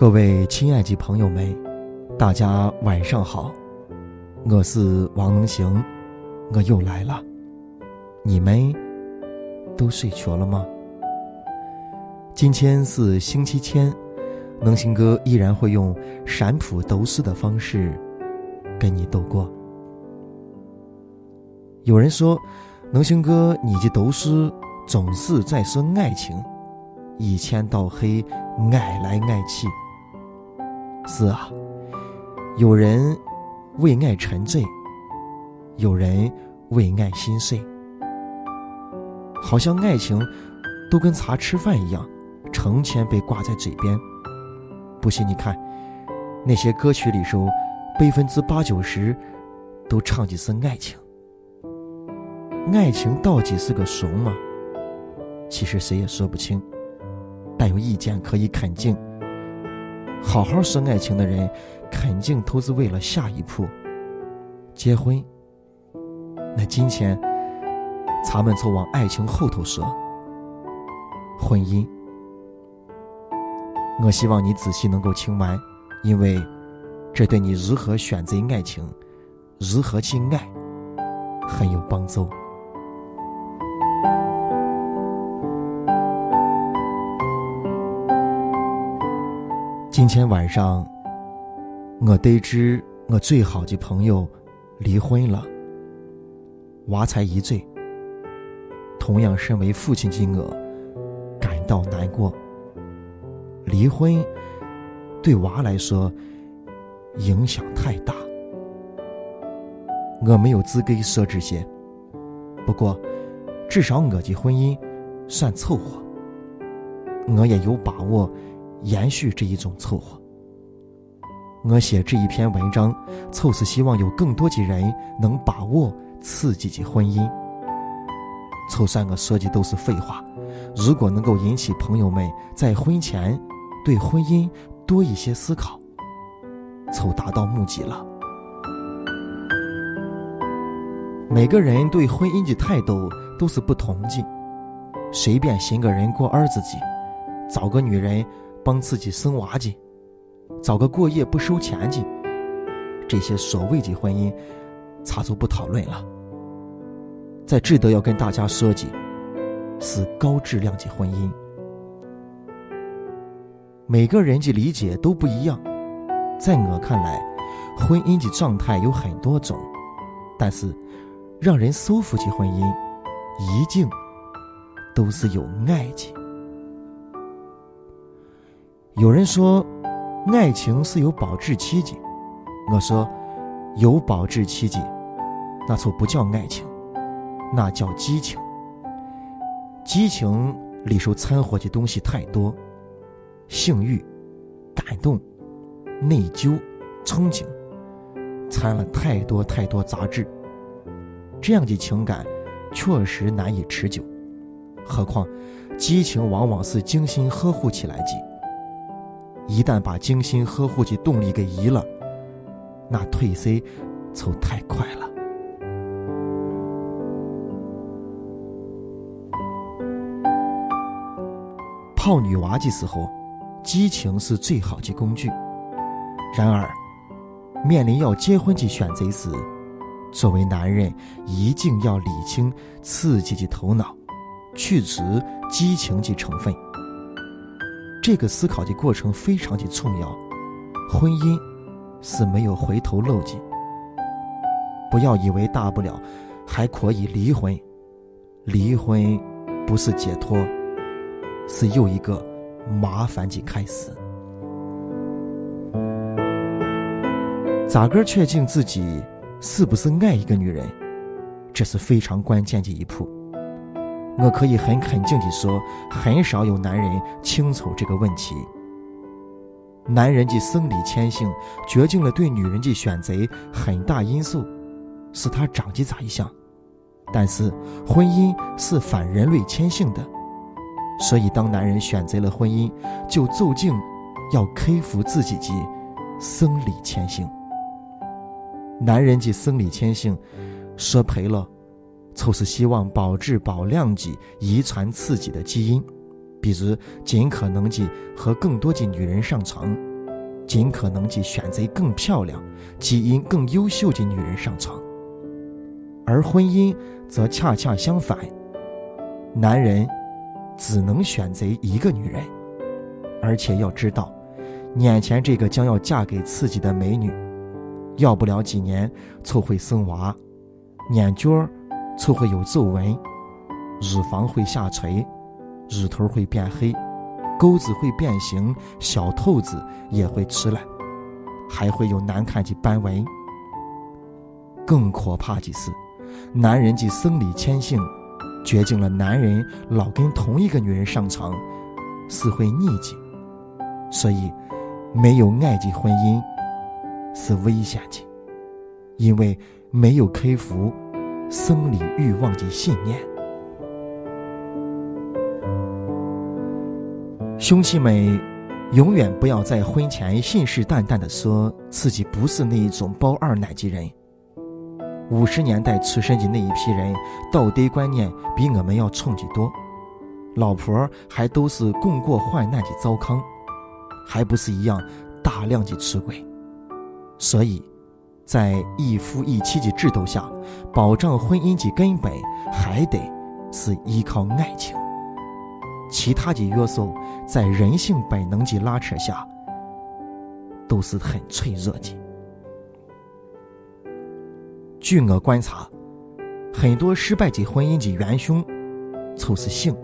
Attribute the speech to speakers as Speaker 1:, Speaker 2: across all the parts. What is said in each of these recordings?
Speaker 1: 各位亲爱的朋友们，大家晚上好，我是王能行，我又来了。你们都睡着了吗？今天是星期天，能行哥依然会用陕普读诗的方式跟你度过。有人说，能行哥你的读诗总是在说爱情，一天到黑爱来爱去。是啊，有人为爱沉醉，有人为爱心碎，好像爱情都跟茶吃饭一样，成天被挂在嘴边。不信你看，那些歌曲里头，百分之八九十都唱的是爱情。爱情到底是个什么？其实谁也说不清，但有一点可以肯定。好好说爱情的人，肯定都是为了下一步结婚。那今天，咱们就往爱情后头说，婚姻。我希望你仔细能够听完，因为这对你如何选择爱情，如何去爱，很有帮助。今天晚上，我得知我最好的朋友离婚了，娃才一岁。同样身为父亲的我，感到难过。离婚对娃来说影响太大，我没有资格说这些。不过，至少我的婚姻算凑合，我也有把握。延续这一种凑合，我写这一篇文章，就是希望有更多的人能把握自己的婚姻。凑算我说的都是废话，如果能够引起朋友们在婚前对婚姻多一些思考，凑达到目的了。每个人对婚姻的态度都是不同的，随便寻个人过儿子的，找个女人。帮自己生娃去，找个过夜不收钱去，这些所谓的婚姻，咱就不讨论了。在值得要跟大家说的，是高质量的婚姻。每个人的理解都不一样，在我看来，婚姻的状态有很多种，但是让人舒服的婚姻，一定都是有爱的。有人说，爱情是有保质期的。我说，有保质期的，那就不叫爱情，那叫激情。激情里头掺和的东西太多，性欲、感动、内疚、憧憬，掺了太多太多杂质。这样的情感确实难以持久。何况，激情往往是精心呵护起来的。一旦把精心呵护及动力给移了，那褪色就太快了。泡女娃的时候，激情是最好的工具。然而，面临要结婚的选择时，作为男人一定要理清刺激的头脑，去除激情的成分。这个思考的过程非常的重要，婚姻是没有回头路的。不要以为大不了还可以离婚，离婚不是解脱，是又一个麻烦的开始。咋个确定自己是不是爱一个女人，这是非常关键的一步。我可以很肯定地说，很少有男人清楚这个问题。男人的生理天性决定了对女人的选择，很大因素是他长得咋一样。但是婚姻是反人类天性的，所以当男人选择了婚姻，就注定要克服自己的生理天性。男人的生理天性说白了。就是希望保质保量的遗传自己的基因，比如尽可能的和更多的女人上床，尽可能去选择更漂亮、基因更优秀的女人上床。而婚姻则恰恰相反，男人只能选择一个女人，而且要知道，眼前这个将要嫁给自己的美女，要不了几年就会生娃，眼角就会有皱纹，乳房会下垂，乳头会变黑，沟子会变形，小透子也会吃了，还会有难看的斑纹。更可怕的是。男人的生理天性决定了男人老跟同一个女人上床是会腻的，所以没有爱的婚姻是危险的，因为没有克服生理欲望的信念。兄弟们，永远不要在婚前信誓旦旦的说自己不是那一种包二奶的人。五十年代出生的那一批人，道德观念比我们要冲的多，老婆还都是共过患难的糟糠，还不是一样大量的出轨。所以，在一夫一妻的制度下，保障婚姻的根本还得是依靠爱情，其他的约束在人性本能的拉扯下都是很脆弱的。据我观察，很多失败的婚姻的元凶，就是性。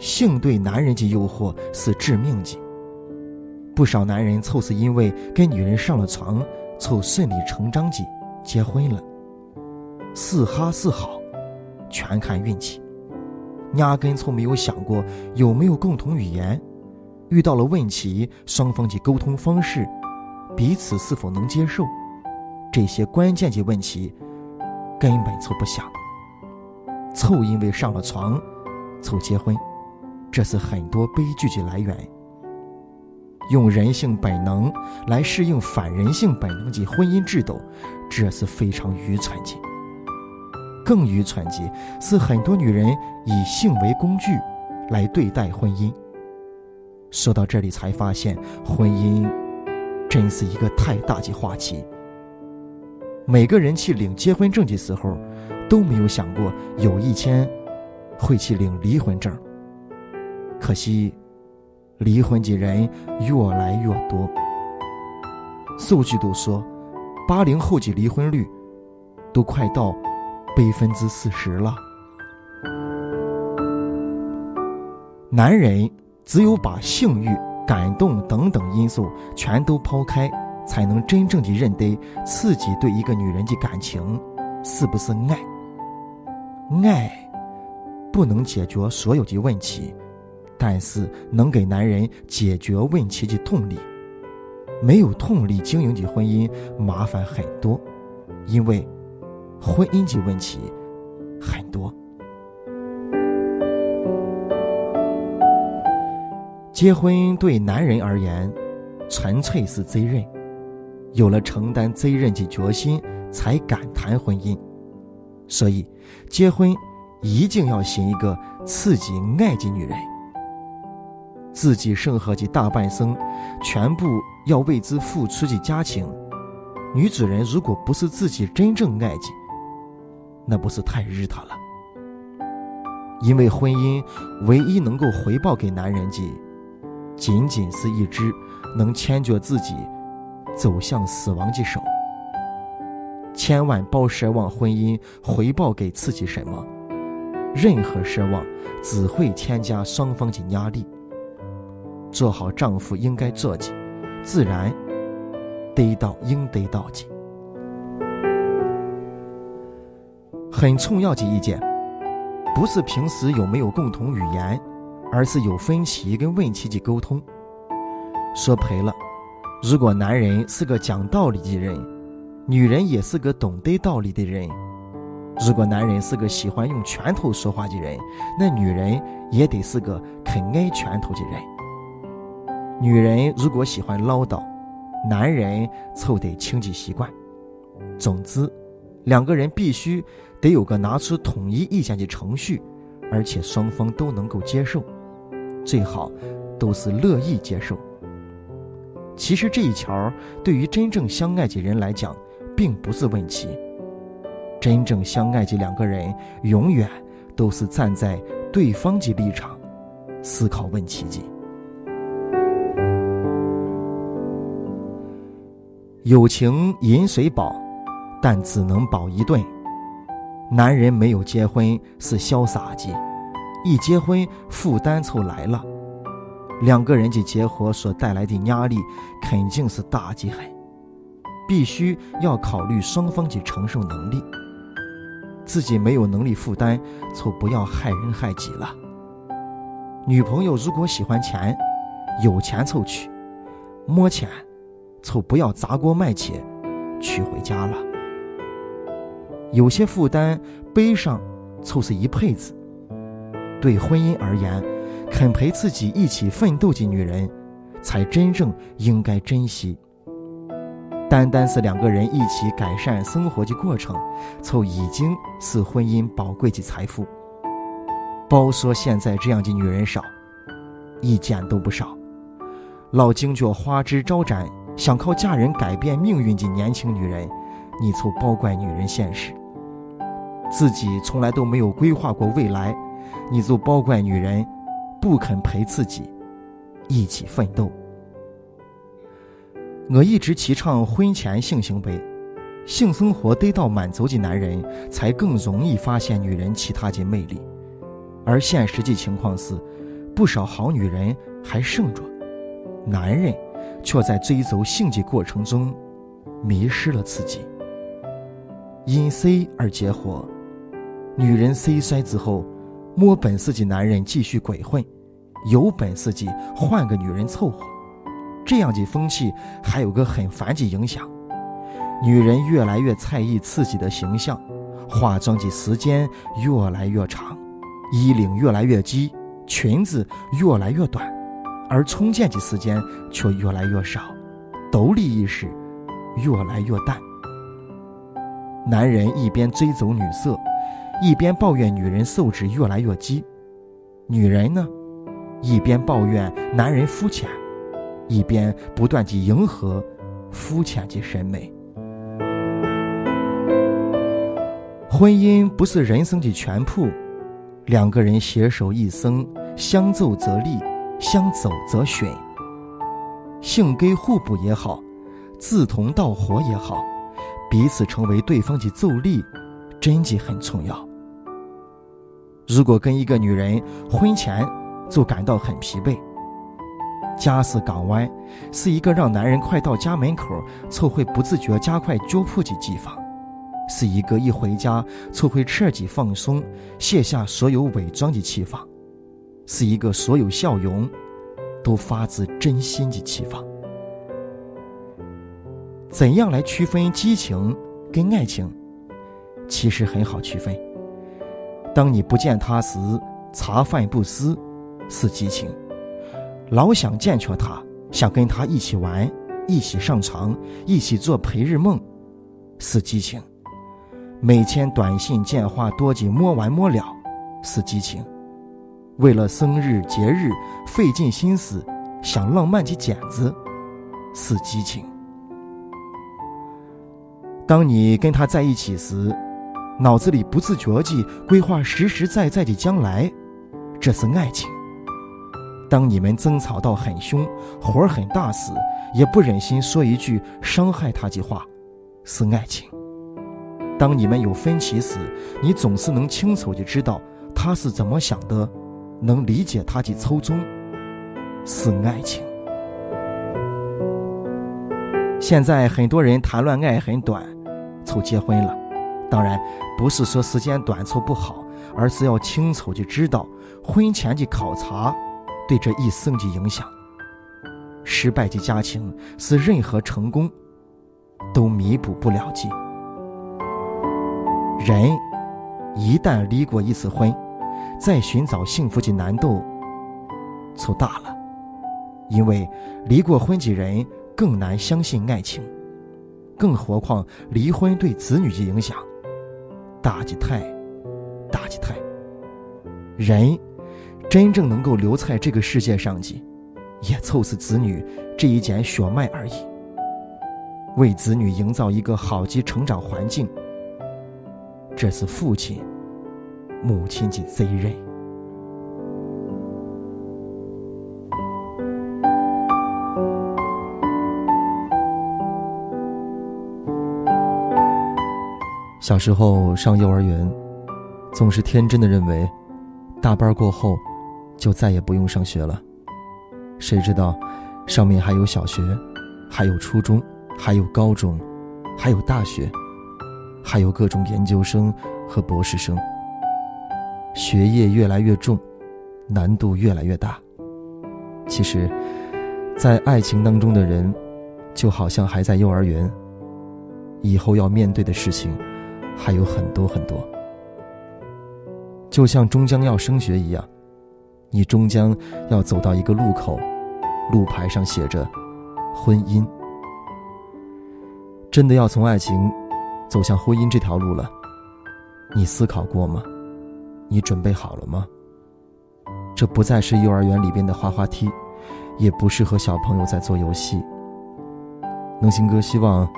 Speaker 1: 性对男人的诱惑是致命的。不少男人就是因为跟女人上了床，凑顺理成章的结婚了。是哈是好，全看运气，压根从没有想过有没有共同语言，遇到了问题，双方的沟通方式，彼此是否能接受。这些关键的问题根本就不想，凑因为上了床，凑结婚，这是很多悲剧的来源。用人性本能来适应反人性本能及婚姻制度，这是非常愚蠢的。更愚蠢的是，很多女人以性为工具来对待婚姻。说到这里，才发现婚姻真是一个太大的话题。每个人去领结婚证的时候，都没有想过有一天会去领离婚证。可惜，离婚的人越来越多。数据都说，八零后的离婚率都快到百分之四十了。男人只有把性欲、感动等等因素全都抛开。才能真正的认得自己对一个女人的感情是不是爱。爱不能解决所有的问题，但是能给男人解决问题的动力。没有动力经营的婚姻麻烦很多，因为婚姻的问题很多。结婚对男人而言，纯粹是责任。有了承担责任的决心，才敢谈婚姻。所以，结婚一定要寻一个刺激爱的女人。自己生活的大半生，全部要为之付出的家庭，女主人如果不是自己真正爱的，那不是太日他了。因为婚姻唯一能够回报给男人的，仅仅是一只能牵着自己。走向死亡的手，千万别奢望婚姻回报给自己什么，任何奢望只会添加双方的压力。做好丈夫应该做的，自然得到应得到的。很重要的意见，不是平时有没有共同语言，而是有分歧跟问题的沟通。说赔了。如果男人是个讲道理的人，女人也是个懂得道理的人；如果男人是个喜欢用拳头说话的人，那女人也得是个肯挨拳头的人。女人如果喜欢唠叨，男人凑得清洁习惯。总之，两个人必须得有个拿出统一意见的程序，而且双方都能够接受，最好都是乐意接受。其实这一条对于真正相爱的人来讲，并不是问题。真正相爱的两个人，永远都是站在对方的立场思考问题的。友情饮水饱，但只能饱一顿。男人没有结婚是潇洒的，一结婚负担就来了。两个人的结合所带来的压力肯定是大极很，必须要考虑双方的承受能力。自己没有能力负担，就不要害人害己了。女朋友如果喜欢钱，有钱凑娶；没钱，就不要砸锅卖铁娶回家了。有些负担背上，就是一辈子。对婚姻而言，肯陪自己一起奋斗的女人，才真正应该珍惜。单单是两个人一起改善生活的过程，就已经是婚姻宝贵的财富。包说现在这样的女人少，一点都不少。老惊觉花枝招展，想靠嫁人改变命运的年轻女人，你就包怪女人现实。自己从来都没有规划过未来，你就包怪女人不肯陪自己一起奋斗。我一直提倡婚前性行为，性生活得到满足的男人才更容易发现女人其他的魅力，而现实际情况是，不少好女人还剩着，男人却在追逐性的过程中迷失了自己。因 C 而结合，女人 C 衰之后，摸本事的男人继续鬼混，有本事的换个女人凑合。这样的风气还有个很烦的影响：女人越来越在意自己的形象，化妆的时间越来越长，衣领越来越低，裙子越来越短，而充电的时间却越来越少，独立意识越来越淡。男人一边追逐女色，一边抱怨女人素质越来越低；女人呢，一边抱怨男人肤浅。一边不断地迎合肤浅的审美。婚姻不是人生的全部，两个人携手一生，相奏则利，相走则损。性格互补也好，志同道合也好，彼此成为对方的助力，真的很重要。如果跟一个女人婚前就感到很疲惫，家是港湾，是一个让男人快到家门口就会不自觉加快脚步的地方，是一个一回家就会彻底放松、卸下所有伪装的地方，是一个所有笑容都发自真心的启发。怎样来区分激情跟爱情？其实很好区分。当你不见他时，茶饭不思，是激情。老想见却他，想跟他一起玩，一起上床，一起做陪日梦，是激情；每天短信电话多的没完摸了，是激情；为了生日节日费尽心思想浪漫的剪子，是激情。当你跟他在一起时，脑子里不自觉地规划实实在在的将来，这是爱情。当你们争吵到很凶，火很大时，也不忍心说一句伤害他的话，是爱情。当你们有分歧时，你总是能清楚地知道他是怎么想的，能理解他的初衷，是爱情。现在很多人谈恋爱很短，就结婚了。当然，不是说时间短促不好，而是要清楚的知道婚前的考察。对这一生的影响，失败的家庭是任何成功都弥补不了的。人一旦离过一次婚，再寻找幸福的难度就大了，因为离过婚的人更难相信爱情，更何况离婚对子女的影响大的太，大的太，人。真正能够留在这个世界上的，也凑是子女这一点血脉而已。为子女营造一个好的成长环境，这是父亲、母亲的责任。小时候上幼儿园，总是天真的认为，大班过后，就再也不用上学了。谁知道，上面还有小学，还有初中，还有高中，还有大学，还有各种研究生和博士生。学业越来越重，难度越来越大。其实，在爱情当中的人，就好像还在幼儿园，以后要面对的事情。还有很多很多，就像终将要升学一样，你终将要走到一个路口，路牌上写着“婚姻”。真的要从爱情走向婚姻这条路了，你思考过吗？你准备好了吗？这不再是幼儿园里边的滑滑梯，也不是和小朋友在做游戏。能行哥希望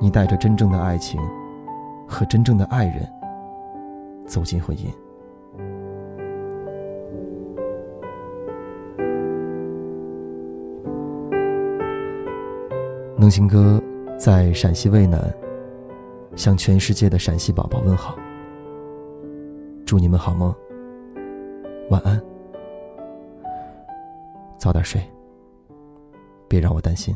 Speaker 1: 你带着真正的爱情。和真正的爱人走进婚姻。能行哥在陕西渭南，向全世界的陕西宝宝问好。祝你们好梦，晚安，早点睡，别让我担心。